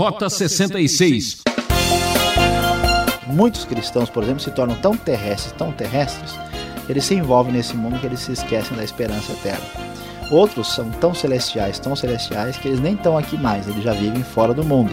Rota 66. Muitos cristãos, por exemplo, se tornam tão terrestres, tão terrestres, eles se envolvem nesse mundo que eles se esquecem da esperança eterna. Outros são tão celestiais, tão celestiais, que eles nem estão aqui mais, eles já vivem fora do mundo.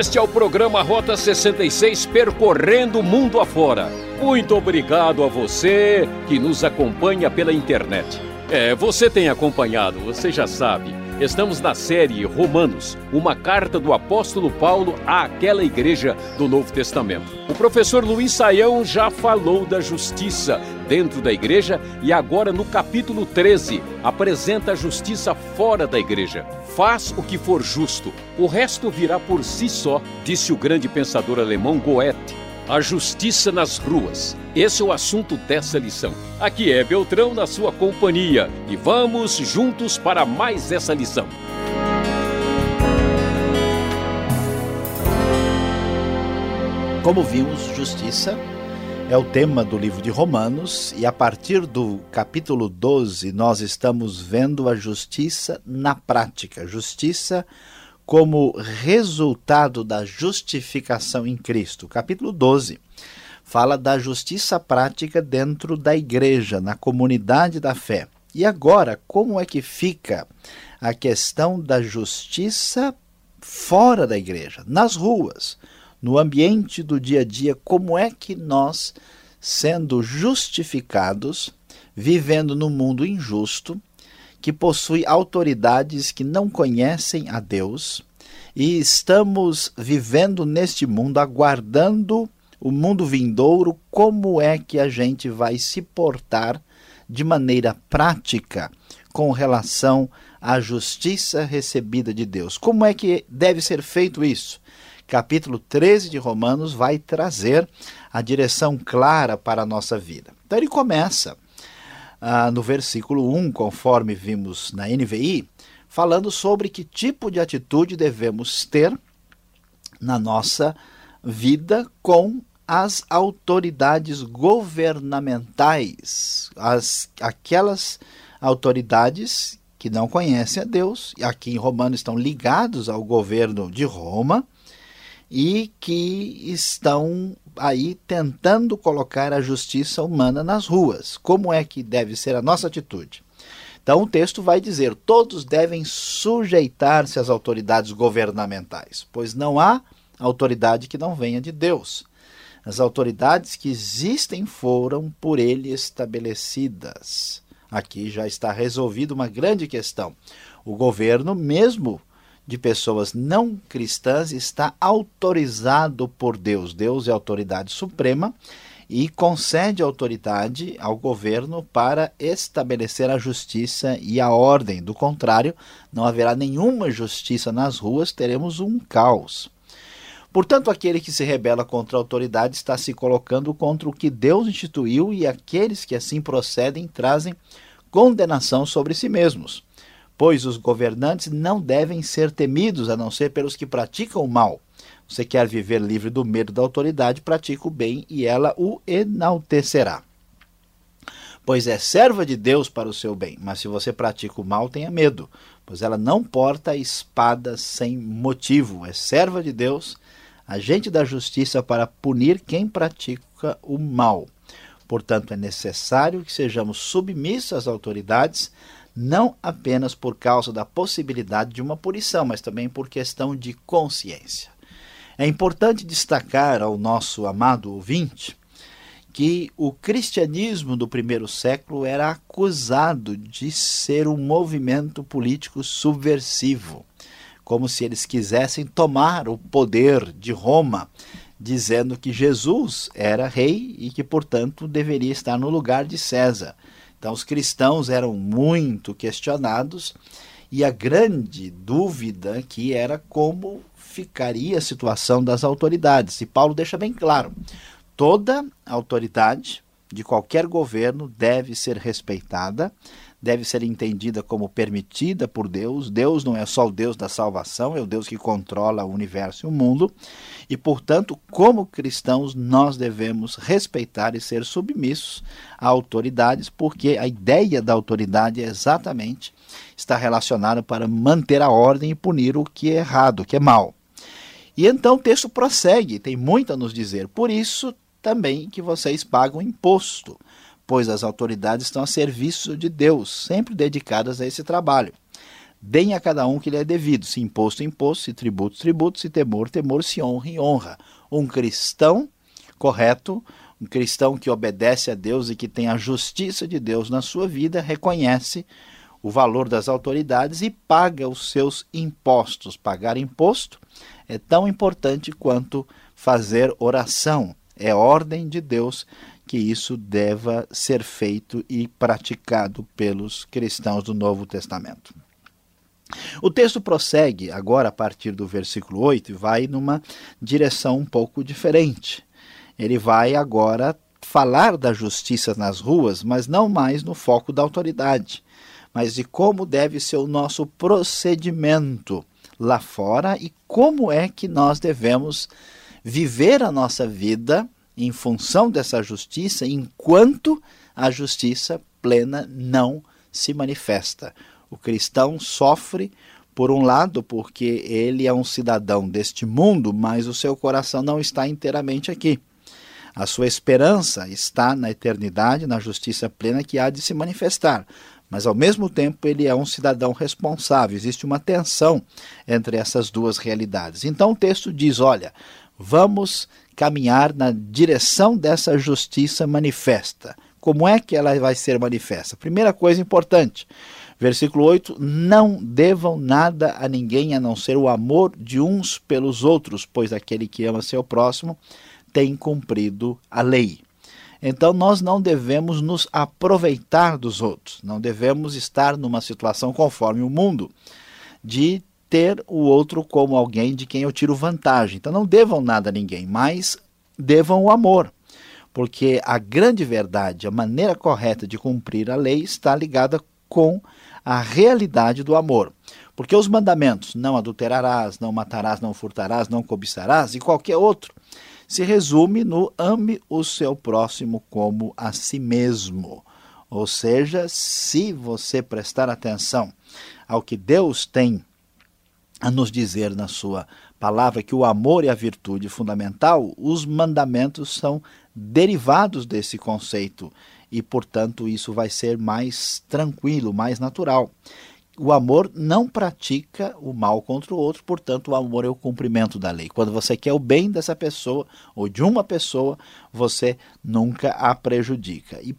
Este é o programa Rota 66 percorrendo o mundo afora. Muito obrigado a você que nos acompanha pela internet. É, você tem acompanhado, você já sabe. Estamos na série Romanos, uma carta do apóstolo Paulo àquela igreja do Novo Testamento. O professor Luiz Saião já falou da justiça dentro da igreja e agora no capítulo 13 apresenta a justiça fora da igreja. Faz o que for justo, o resto virá por si só, disse o grande pensador alemão Goethe a justiça nas ruas. Esse é o assunto dessa lição. Aqui é Beltrão na sua companhia e vamos juntos para mais essa lição. Como vimos, justiça é o tema do livro de Romanos e a partir do capítulo 12 nós estamos vendo a justiça na prática. Justiça como resultado da justificação em Cristo. Capítulo 12 fala da justiça prática dentro da igreja, na comunidade da fé. E agora, como é que fica a questão da justiça fora da igreja, nas ruas, no ambiente do dia a dia? Como é que nós, sendo justificados, vivendo num mundo injusto, que possui autoridades que não conhecem a Deus e estamos vivendo neste mundo aguardando o mundo vindouro, como é que a gente vai se portar de maneira prática com relação à justiça recebida de Deus. Como é que deve ser feito isso? Capítulo 13 de Romanos vai trazer a direção clara para a nossa vida. Então ele começa ah, no versículo 1, conforme vimos na NVI, falando sobre que tipo de atitude devemos ter na nossa vida com as autoridades governamentais, as, aquelas autoridades que não conhecem a Deus, e aqui em Romanos estão ligados ao governo de Roma, e que estão aí tentando colocar a justiça humana nas ruas. Como é que deve ser a nossa atitude? Então o texto vai dizer: todos devem sujeitar-se às autoridades governamentais, pois não há autoridade que não venha de Deus. As autoridades que existem foram por ele estabelecidas. Aqui já está resolvida uma grande questão. O governo, mesmo de pessoas não cristãs está autorizado por Deus. Deus é a autoridade suprema e concede autoridade ao governo para estabelecer a justiça e a ordem. Do contrário, não haverá nenhuma justiça nas ruas, teremos um caos. Portanto, aquele que se rebela contra a autoridade está se colocando contra o que Deus instituiu, e aqueles que assim procedem trazem condenação sobre si mesmos pois os governantes não devem ser temidos a não ser pelos que praticam o mal. Você quer viver livre do medo da autoridade, pratica o bem e ela o enaltecerá. Pois é serva de Deus para o seu bem, mas se você pratica o mal, tenha medo, pois ela não porta espada sem motivo. É serva de Deus, agente da justiça para punir quem pratica o mal. Portanto, é necessário que sejamos submissos às autoridades não apenas por causa da possibilidade de uma punição, mas também por questão de consciência. É importante destacar ao nosso amado ouvinte que o cristianismo do primeiro século era acusado de ser um movimento político subversivo, como se eles quisessem tomar o poder de Roma, dizendo que Jesus era rei e que, portanto, deveria estar no lugar de César. Então, os cristãos eram muito questionados e a grande dúvida que era como ficaria a situação das autoridades. E Paulo deixa bem claro: toda autoridade de qualquer governo deve ser respeitada, deve ser entendida como permitida por Deus. Deus não é só o Deus da salvação, é o Deus que controla o universo e o mundo. E, portanto, como cristãos, nós devemos respeitar e ser submissos a autoridades, porque a ideia da autoridade é exatamente está relacionada para manter a ordem e punir o que é errado, o que é mal. E então o texto prossegue, tem muito a nos dizer. Por isso também que vocês pagam imposto pois as autoridades estão a serviço de Deus, sempre dedicadas a esse trabalho. Deem a cada um que lhe é devido, se imposto, imposto, se tributo, tributo, se temor, temor, se honra, honra. Um cristão correto, um cristão que obedece a Deus e que tem a justiça de Deus na sua vida, reconhece o valor das autoridades e paga os seus impostos. Pagar imposto é tão importante quanto fazer oração. É ordem de Deus que isso deva ser feito e praticado pelos cristãos do Novo Testamento. O texto prossegue agora a partir do versículo 8 e vai numa direção um pouco diferente. Ele vai agora falar da justiça nas ruas, mas não mais no foco da autoridade, mas de como deve ser o nosso procedimento lá fora e como é que nós devemos viver a nossa vida em função dessa justiça, enquanto a justiça plena não se manifesta. O cristão sofre, por um lado, porque ele é um cidadão deste mundo, mas o seu coração não está inteiramente aqui. A sua esperança está na eternidade, na justiça plena que há de se manifestar. Mas, ao mesmo tempo, ele é um cidadão responsável. Existe uma tensão entre essas duas realidades. Então, o texto diz: olha, vamos caminhar na direção dessa justiça manifesta. Como é que ela vai ser manifesta? Primeira coisa importante, versículo 8: Não devam nada a ninguém a não ser o amor de uns pelos outros, pois aquele que ama seu próximo tem cumprido a lei. Então nós não devemos nos aproveitar dos outros, não devemos estar numa situação conforme o mundo de ter o outro como alguém de quem eu tiro vantagem. Então não devam nada a ninguém, mas devam o amor. Porque a grande verdade, a maneira correta de cumprir a lei está ligada com a realidade do amor. Porque os mandamentos, não adulterarás, não matarás, não furtarás, não cobiçarás, e qualquer outro, se resume no ame o seu próximo como a si mesmo. Ou seja, se você prestar atenção ao que Deus tem a nos dizer na sua palavra que o amor é a virtude fundamental, os mandamentos são derivados desse conceito e, portanto, isso vai ser mais tranquilo, mais natural. O amor não pratica o mal contra o outro, portanto, o amor é o cumprimento da lei. Quando você quer o bem dessa pessoa ou de uma pessoa, você nunca a prejudica. E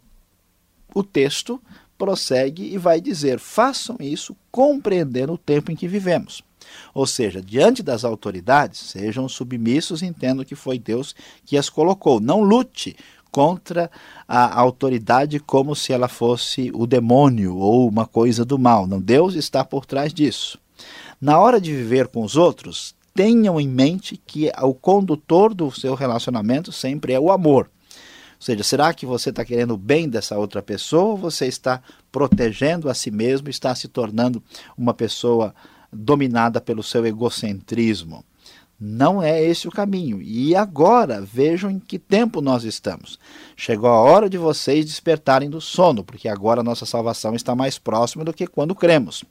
o texto prossegue e vai dizer: façam isso compreendendo o tempo em que vivemos. Ou seja, diante das autoridades, sejam submissos entendam que foi Deus que as colocou. Não lute contra a autoridade como se ela fosse o demônio ou uma coisa do mal. Não, Deus está por trás disso. Na hora de viver com os outros, tenham em mente que o condutor do seu relacionamento sempre é o amor. Ou seja, será que você está querendo o bem dessa outra pessoa ou você está protegendo a si mesmo, está se tornando uma pessoa dominada pelo seu egocentrismo. Não é esse o caminho. E agora, vejam em que tempo nós estamos. Chegou a hora de vocês despertarem do sono, porque agora a nossa salvação está mais próxima do que quando cremos.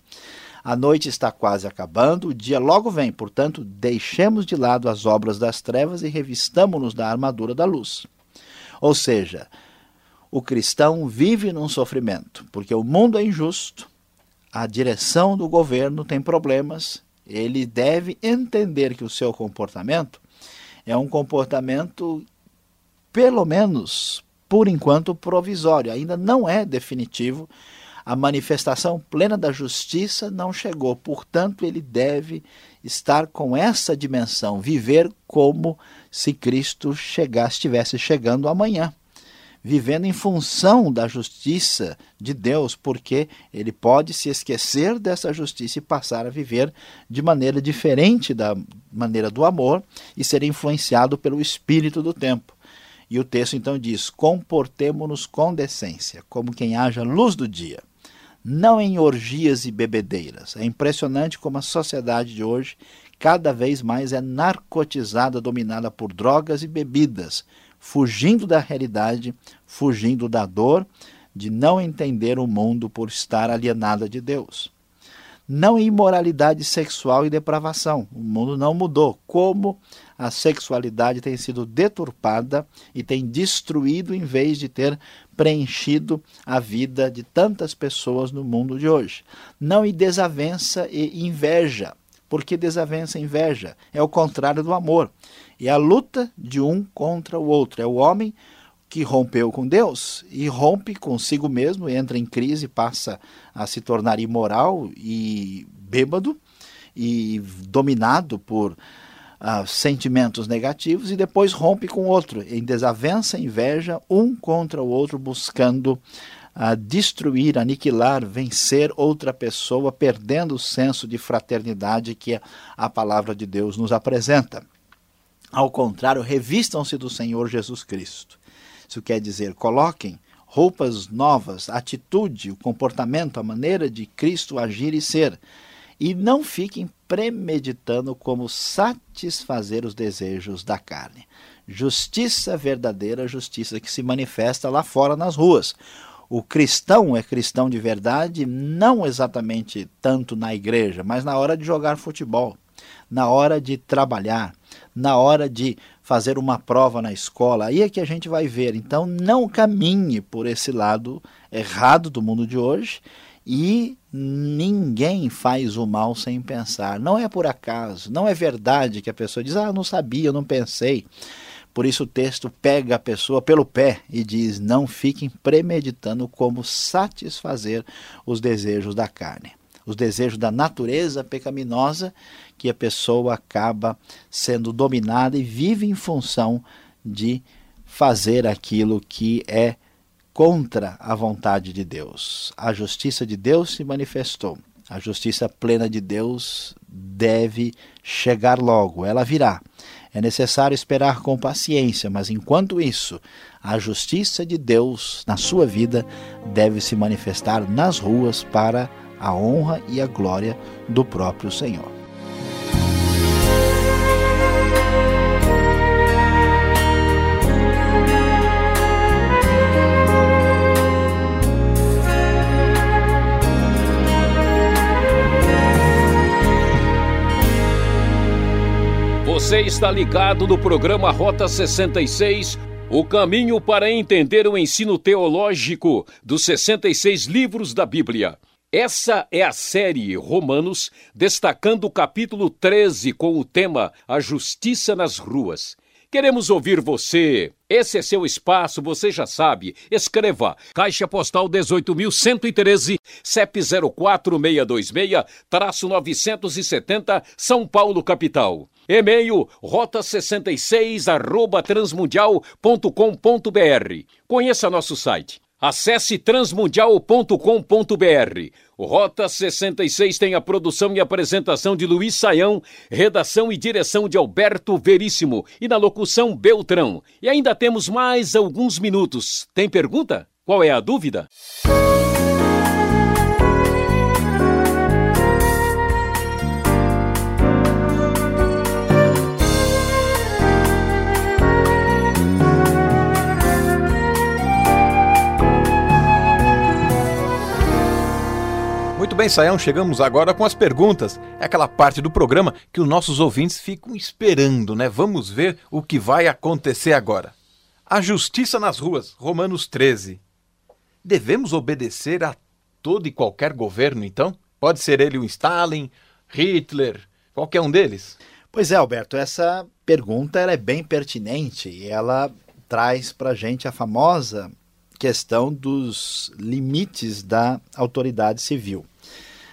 A noite está quase acabando, o dia logo vem, portanto, deixemos de lado as obras das trevas e revistamo-nos da armadura da luz. Ou seja, o cristão vive num sofrimento, porque o mundo é injusto, a direção do governo tem problemas, ele deve entender que o seu comportamento é um comportamento, pelo menos por enquanto, provisório, ainda não é definitivo. A manifestação plena da justiça não chegou, portanto, ele deve estar com essa dimensão, viver como se Cristo chegasse, estivesse chegando amanhã vivendo em função da justiça de Deus, porque ele pode se esquecer dessa justiça e passar a viver de maneira diferente da maneira do amor e ser influenciado pelo espírito do tempo. E o texto então diz: comportemo-nos com decência, como quem haja luz do dia, não em orgias e bebedeiras. É impressionante como a sociedade de hoje cada vez mais é narcotizada, dominada por drogas e bebidas, fugindo da realidade, fugindo da dor de não entender o mundo por estar alienada de Deus. Não imoralidade sexual e depravação. O mundo não mudou. Como a sexualidade tem sido deturpada e tem destruído em vez de ter preenchido a vida de tantas pessoas no mundo de hoje. Não em desavença e inveja porque desavença e inveja. É o contrário do amor. É a luta de um contra o outro. É o homem que rompeu com Deus e rompe consigo mesmo, entra em crise, passa a se tornar imoral e bêbado e dominado por uh, sentimentos negativos e depois rompe com o outro, em desavença, inveja, um contra o outro, buscando a destruir, aniquilar, vencer outra pessoa, perdendo o senso de fraternidade que a palavra de Deus nos apresenta. Ao contrário, revistam-se do Senhor Jesus Cristo. Isso quer dizer, coloquem roupas novas, atitude, o comportamento, a maneira de Cristo agir e ser. E não fiquem premeditando como satisfazer os desejos da carne. Justiça verdadeira, justiça que se manifesta lá fora nas ruas o cristão é cristão de verdade, não exatamente tanto na igreja, mas na hora de jogar futebol, na hora de trabalhar, na hora de fazer uma prova na escola. Aí é que a gente vai ver. Então, não caminhe por esse lado errado do mundo de hoje e ninguém faz o mal sem pensar. Não é por acaso, não é verdade que a pessoa diz: Ah, não sabia, não pensei. Por isso o texto pega a pessoa pelo pé e diz: não fiquem premeditando como satisfazer os desejos da carne, os desejos da natureza pecaminosa, que a pessoa acaba sendo dominada e vive em função de fazer aquilo que é contra a vontade de Deus. A justiça de Deus se manifestou. A justiça plena de Deus deve chegar logo, ela virá. É necessário esperar com paciência, mas enquanto isso, a justiça de Deus na sua vida deve se manifestar nas ruas para a honra e a glória do próprio Senhor. Você está ligado no programa Rota 66, o caminho para entender o ensino teológico dos 66 livros da Bíblia. Essa é a série Romanos, destacando o capítulo 13 com o tema A Justiça nas Ruas. Queremos ouvir você. Esse é seu espaço, você já sabe. Escreva Caixa Postal 18.113, CEP 04626-970, São Paulo, capital. E-mail rota66 arroba transmundial.com.br. Conheça nosso site Acesse transmundial.com.br. Rota 66 tem a produção e apresentação de Luiz Saião, redação e direção de Alberto Veríssimo e na locução Beltrão. E ainda temos mais alguns minutos. Tem pergunta? Qual é a dúvida? Bem, Saião, chegamos agora com as perguntas. É aquela parte do programa que os nossos ouvintes ficam esperando, né? Vamos ver o que vai acontecer agora. A justiça nas ruas, Romanos 13. Devemos obedecer a todo e qualquer governo, então? Pode ser ele o Stalin, Hitler, qualquer um deles? Pois é, Alberto, essa pergunta é bem pertinente e ela traz para a gente a famosa questão dos limites da autoridade civil.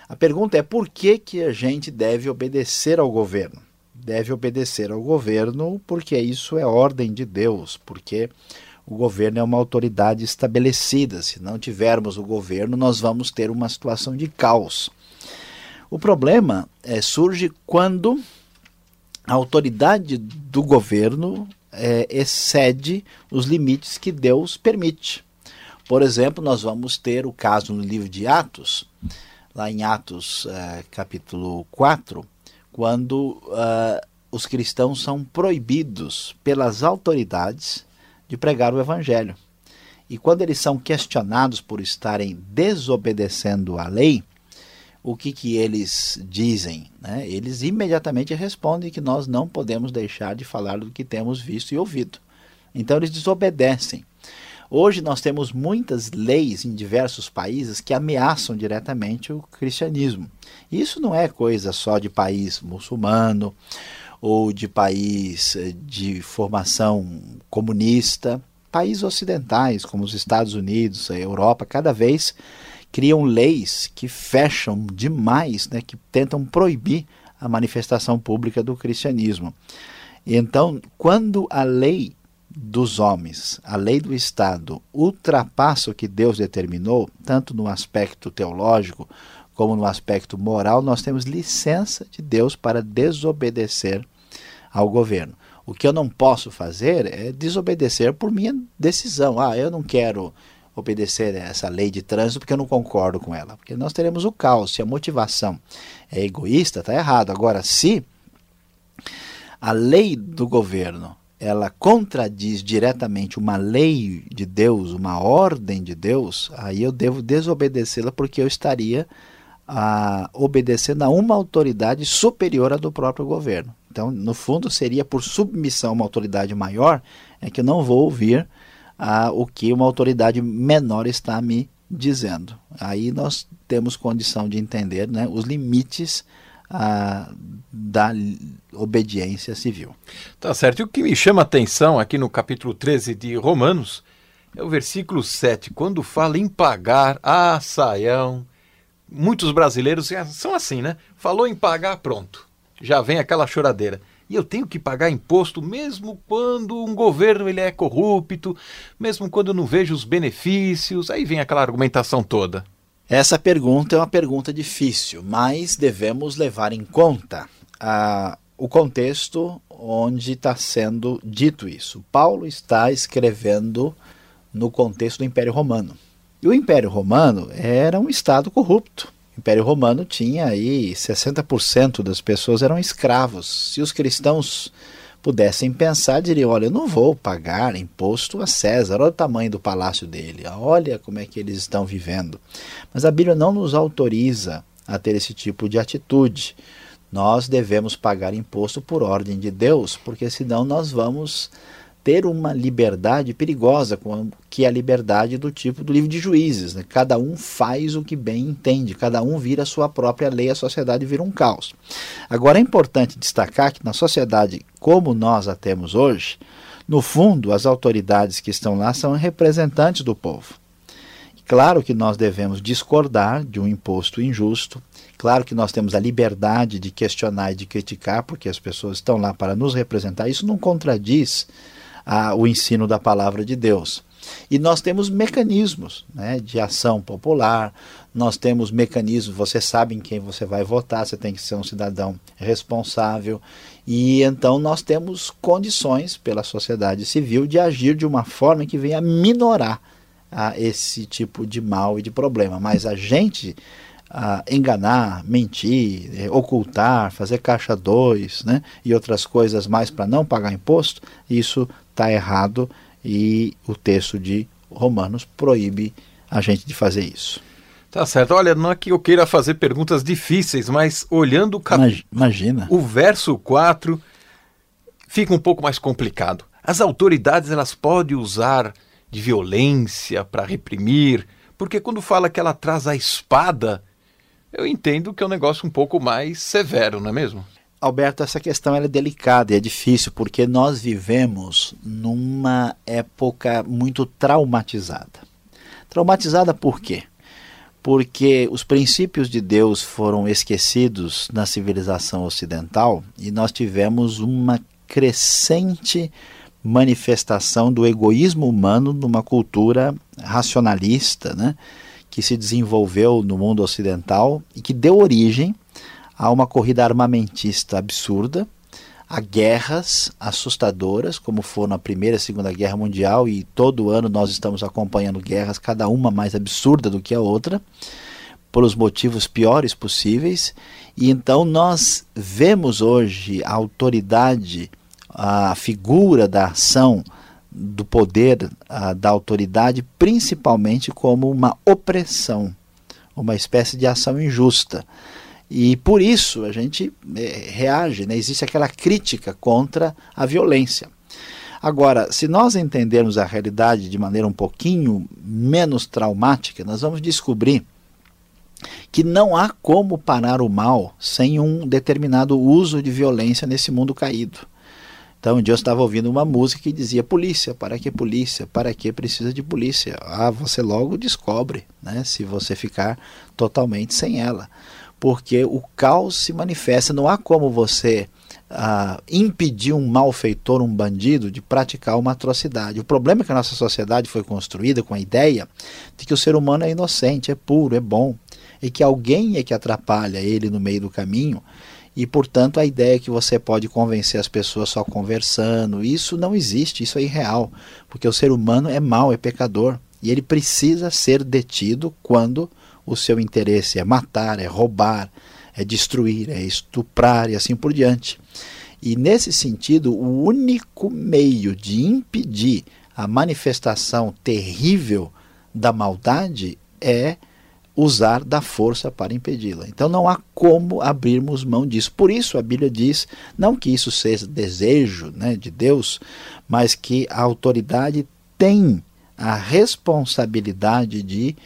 A pergunta é por que, que a gente deve obedecer ao governo? Deve obedecer ao governo porque isso é ordem de Deus, porque o governo é uma autoridade estabelecida. Se não tivermos o governo, nós vamos ter uma situação de caos. O problema é, surge quando a autoridade do governo é, excede os limites que Deus permite. Por exemplo, nós vamos ter o caso no livro de Atos, lá em Atos uh, capítulo 4, quando uh, os cristãos são proibidos pelas autoridades de pregar o evangelho. E quando eles são questionados por estarem desobedecendo a lei, o que, que eles dizem? Né? Eles imediatamente respondem que nós não podemos deixar de falar do que temos visto e ouvido. Então eles desobedecem. Hoje nós temos muitas leis em diversos países que ameaçam diretamente o cristianismo. Isso não é coisa só de país muçulmano ou de país eh, de formação comunista. Países ocidentais, como os Estados Unidos, a Europa, cada vez criam leis que fecham demais, né, que tentam proibir a manifestação pública do cristianismo. Então, quando a lei dos homens, a lei do Estado, ultrapassa o que Deus determinou, tanto no aspecto teológico como no aspecto moral, nós temos licença de Deus para desobedecer ao governo. O que eu não posso fazer é desobedecer por minha decisão. Ah, eu não quero obedecer essa lei de trânsito porque eu não concordo com ela. Porque nós teremos o caos. Se a motivação é egoísta, está errado. Agora, se a lei do governo ela contradiz diretamente uma lei de Deus, uma ordem de Deus, aí eu devo desobedecê-la porque eu estaria ah, obedecendo a uma autoridade superior à do próprio governo. Então, no fundo, seria por submissão a uma autoridade maior é que eu não vou ouvir ah, o que uma autoridade menor está me dizendo. Aí nós temos condição de entender né, os limites ah, da obediência civil. Tá certo. E o que me chama a atenção aqui no capítulo 13 de Romanos é o versículo 7, quando fala em pagar, ah, saião. Muitos brasileiros são assim, né? Falou em pagar, pronto. Já vem aquela choradeira e eu tenho que pagar imposto mesmo quando um governo ele é corrupto, mesmo quando eu não vejo os benefícios. Aí vem aquela argumentação toda. Essa pergunta é uma pergunta difícil, mas devemos levar em conta a, o contexto onde está sendo dito isso. Paulo está escrevendo no contexto do Império Romano. E o Império Romano era um estado corrupto. O Império Romano tinha aí 60% das pessoas eram escravos. Se os cristãos pudessem pensar, diriam: olha, eu não vou pagar imposto a César, olha o tamanho do palácio dele, olha como é que eles estão vivendo. Mas a Bíblia não nos autoriza a ter esse tipo de atitude. Nós devemos pagar imposto por ordem de Deus, porque senão nós vamos ter uma liberdade perigosa, que é a liberdade do tipo do livro de juízes. Né? Cada um faz o que bem entende, cada um vira a sua própria lei, a sociedade vira um caos. Agora é importante destacar que na sociedade como nós a temos hoje, no fundo, as autoridades que estão lá são representantes do povo. Claro que nós devemos discordar de um imposto injusto, claro que nós temos a liberdade de questionar e de criticar, porque as pessoas estão lá para nos representar. Isso não contradiz o ensino da palavra de Deus. E nós temos mecanismos né, de ação popular, nós temos mecanismos, você sabe em quem você vai votar, você tem que ser um cidadão responsável. E então nós temos condições pela sociedade civil de agir de uma forma que venha minorar a esse tipo de mal e de problema. Mas a gente a enganar, mentir, eh, ocultar, fazer caixa 2 né, e outras coisas mais para não pagar imposto, isso está errado e o texto de Romanos proíbe a gente de fazer isso. Tá certo. Olha, não é que eu queira fazer perguntas difíceis, mas olhando o cap... Imagina. O verso 4 fica um pouco mais complicado. As autoridades elas podem usar de violência para reprimir, porque quando fala que ela traz a espada, eu entendo que é um negócio um pouco mais severo, não é mesmo? Alberto, essa questão é delicada e é difícil porque nós vivemos numa época muito traumatizada. Traumatizada por quê? Porque os princípios de Deus foram esquecidos na civilização ocidental e nós tivemos uma crescente manifestação do egoísmo humano numa cultura racionalista, né, que se desenvolveu no mundo ocidental e que deu origem a uma corrida armamentista absurda, a guerras assustadoras, como foram na Primeira e Segunda Guerra Mundial, e todo ano nós estamos acompanhando guerras, cada uma mais absurda do que a outra, pelos motivos piores possíveis. E então nós vemos hoje a autoridade, a figura da ação do poder, a, da autoridade, principalmente como uma opressão, uma espécie de ação injusta. E por isso a gente é, reage, né? existe aquela crítica contra a violência. Agora, se nós entendermos a realidade de maneira um pouquinho menos traumática, nós vamos descobrir que não há como parar o mal sem um determinado uso de violência nesse mundo caído. Então, um dia eu estava ouvindo uma música que dizia: Polícia, para que polícia? Para que precisa de polícia? Ah, você logo descobre, né, se você ficar totalmente sem ela porque o caos se manifesta. Não há como você ah, impedir um malfeitor, um bandido, de praticar uma atrocidade. O problema é que a nossa sociedade foi construída com a ideia de que o ser humano é inocente, é puro, é bom, e que alguém é que atrapalha ele no meio do caminho. E, portanto, a ideia é que você pode convencer as pessoas só conversando, isso não existe, isso é irreal, porque o ser humano é mau, é pecador, e ele precisa ser detido quando o seu interesse é matar, é roubar, é destruir, é estuprar e assim por diante. E nesse sentido, o único meio de impedir a manifestação terrível da maldade é usar da força para impedi-la. Então não há como abrirmos mão disso. Por isso a Bíblia diz, não que isso seja desejo né, de Deus, mas que a autoridade tem a responsabilidade de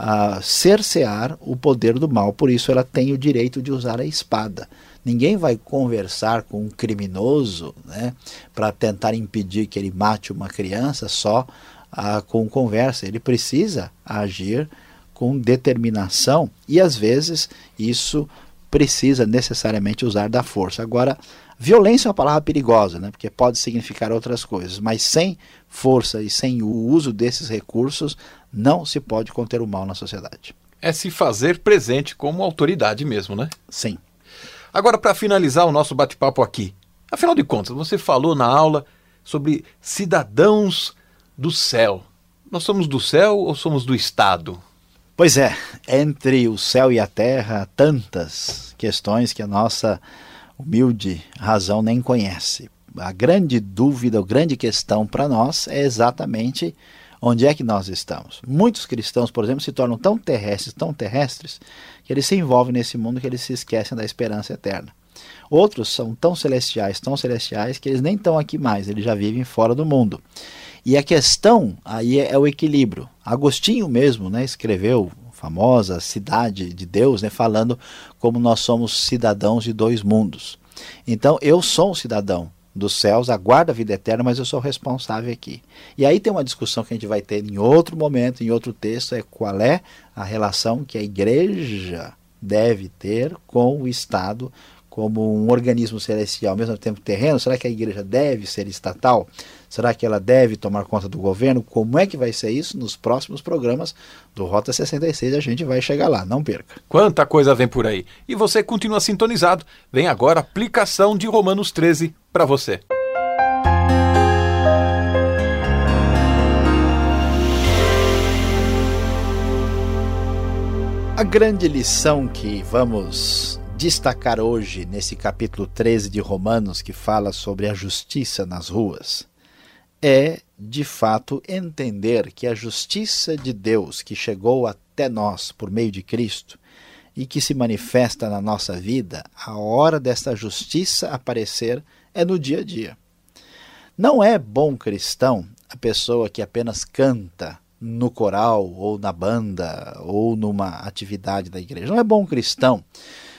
a cercear o poder do mal. Por isso ela tem o direito de usar a espada. Ninguém vai conversar com um criminoso né, para tentar impedir que ele mate uma criança só ah, com conversa. Ele precisa agir com determinação e às vezes isso precisa necessariamente usar da força. Agora, violência é uma palavra perigosa, né? porque pode significar outras coisas, mas sem força e sem o uso desses recursos, não se pode conter o mal na sociedade. É se fazer presente como autoridade mesmo, né? Sim. Agora, para finalizar o nosso bate-papo aqui, afinal de contas, você falou na aula sobre cidadãos do céu. Nós somos do céu ou somos do Estado? Pois é, entre o céu e a terra, tantas questões que a nossa humilde razão nem conhece. A grande dúvida, a grande questão para nós é exatamente onde é que nós estamos. Muitos cristãos, por exemplo, se tornam tão terrestres, tão terrestres, que eles se envolvem nesse mundo que eles se esquecem da esperança eterna. Outros são tão celestiais, tão celestiais, que eles nem estão aqui mais, eles já vivem fora do mundo. E a questão aí é, é o equilíbrio. Agostinho mesmo né, escreveu famosa cidade de Deus, né, falando como nós somos cidadãos de dois mundos. Então eu sou um cidadão dos céus, aguardo a vida eterna, mas eu sou responsável aqui. E aí tem uma discussão que a gente vai ter em outro momento, em outro texto, é qual é a relação que a igreja deve ter com o Estado, como um organismo celestial, ao mesmo tempo terreno? Será que a igreja deve ser estatal? Será que ela deve tomar conta do governo? Como é que vai ser isso? Nos próximos programas do Rota 66 a gente vai chegar lá, não perca. Quanta coisa vem por aí. E você continua sintonizado. Vem agora a aplicação de Romanos 13 para você. A grande lição que vamos destacar hoje nesse capítulo 13 de Romanos, que fala sobre a justiça nas ruas, é de fato entender que a justiça de Deus que chegou até nós por meio de Cristo e que se manifesta na nossa vida, a hora dessa justiça aparecer é no dia a dia. Não é bom cristão a pessoa que apenas canta no coral ou na banda ou numa atividade da igreja. Não é bom cristão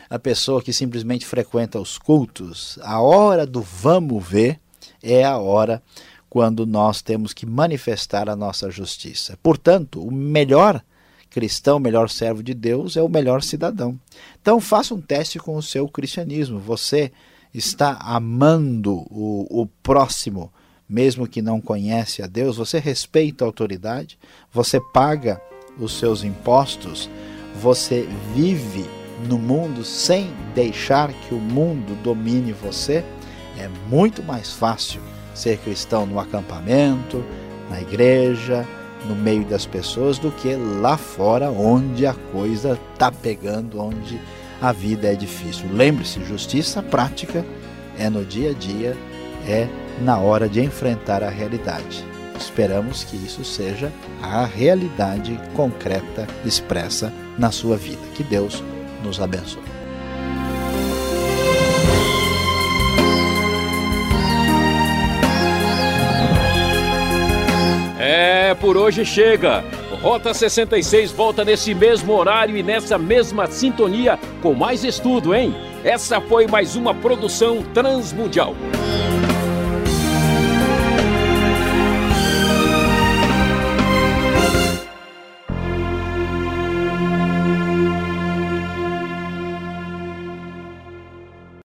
a pessoa que simplesmente frequenta os cultos, a hora do vamos ver é a hora quando nós temos que manifestar a nossa justiça. Portanto, o melhor cristão, o melhor servo de Deus é o melhor cidadão. Então, faça um teste com o seu cristianismo. Você está amando o, o próximo, mesmo que não conhece a Deus? Você respeita a autoridade? Você paga os seus impostos? Você vive no mundo sem deixar que o mundo domine você? É muito mais fácil ser cristão no acampamento, na igreja, no meio das pessoas, do que lá fora, onde a coisa está pegando, onde a vida é difícil. Lembre-se: justiça prática é no dia a dia, é na hora de enfrentar a realidade. Esperamos que isso seja a realidade concreta expressa na sua vida. Que Deus nos abençoe. É, por hoje chega. Rota 66 volta nesse mesmo horário e nessa mesma sintonia com mais estudo, hein? Essa foi mais uma produção transmundial.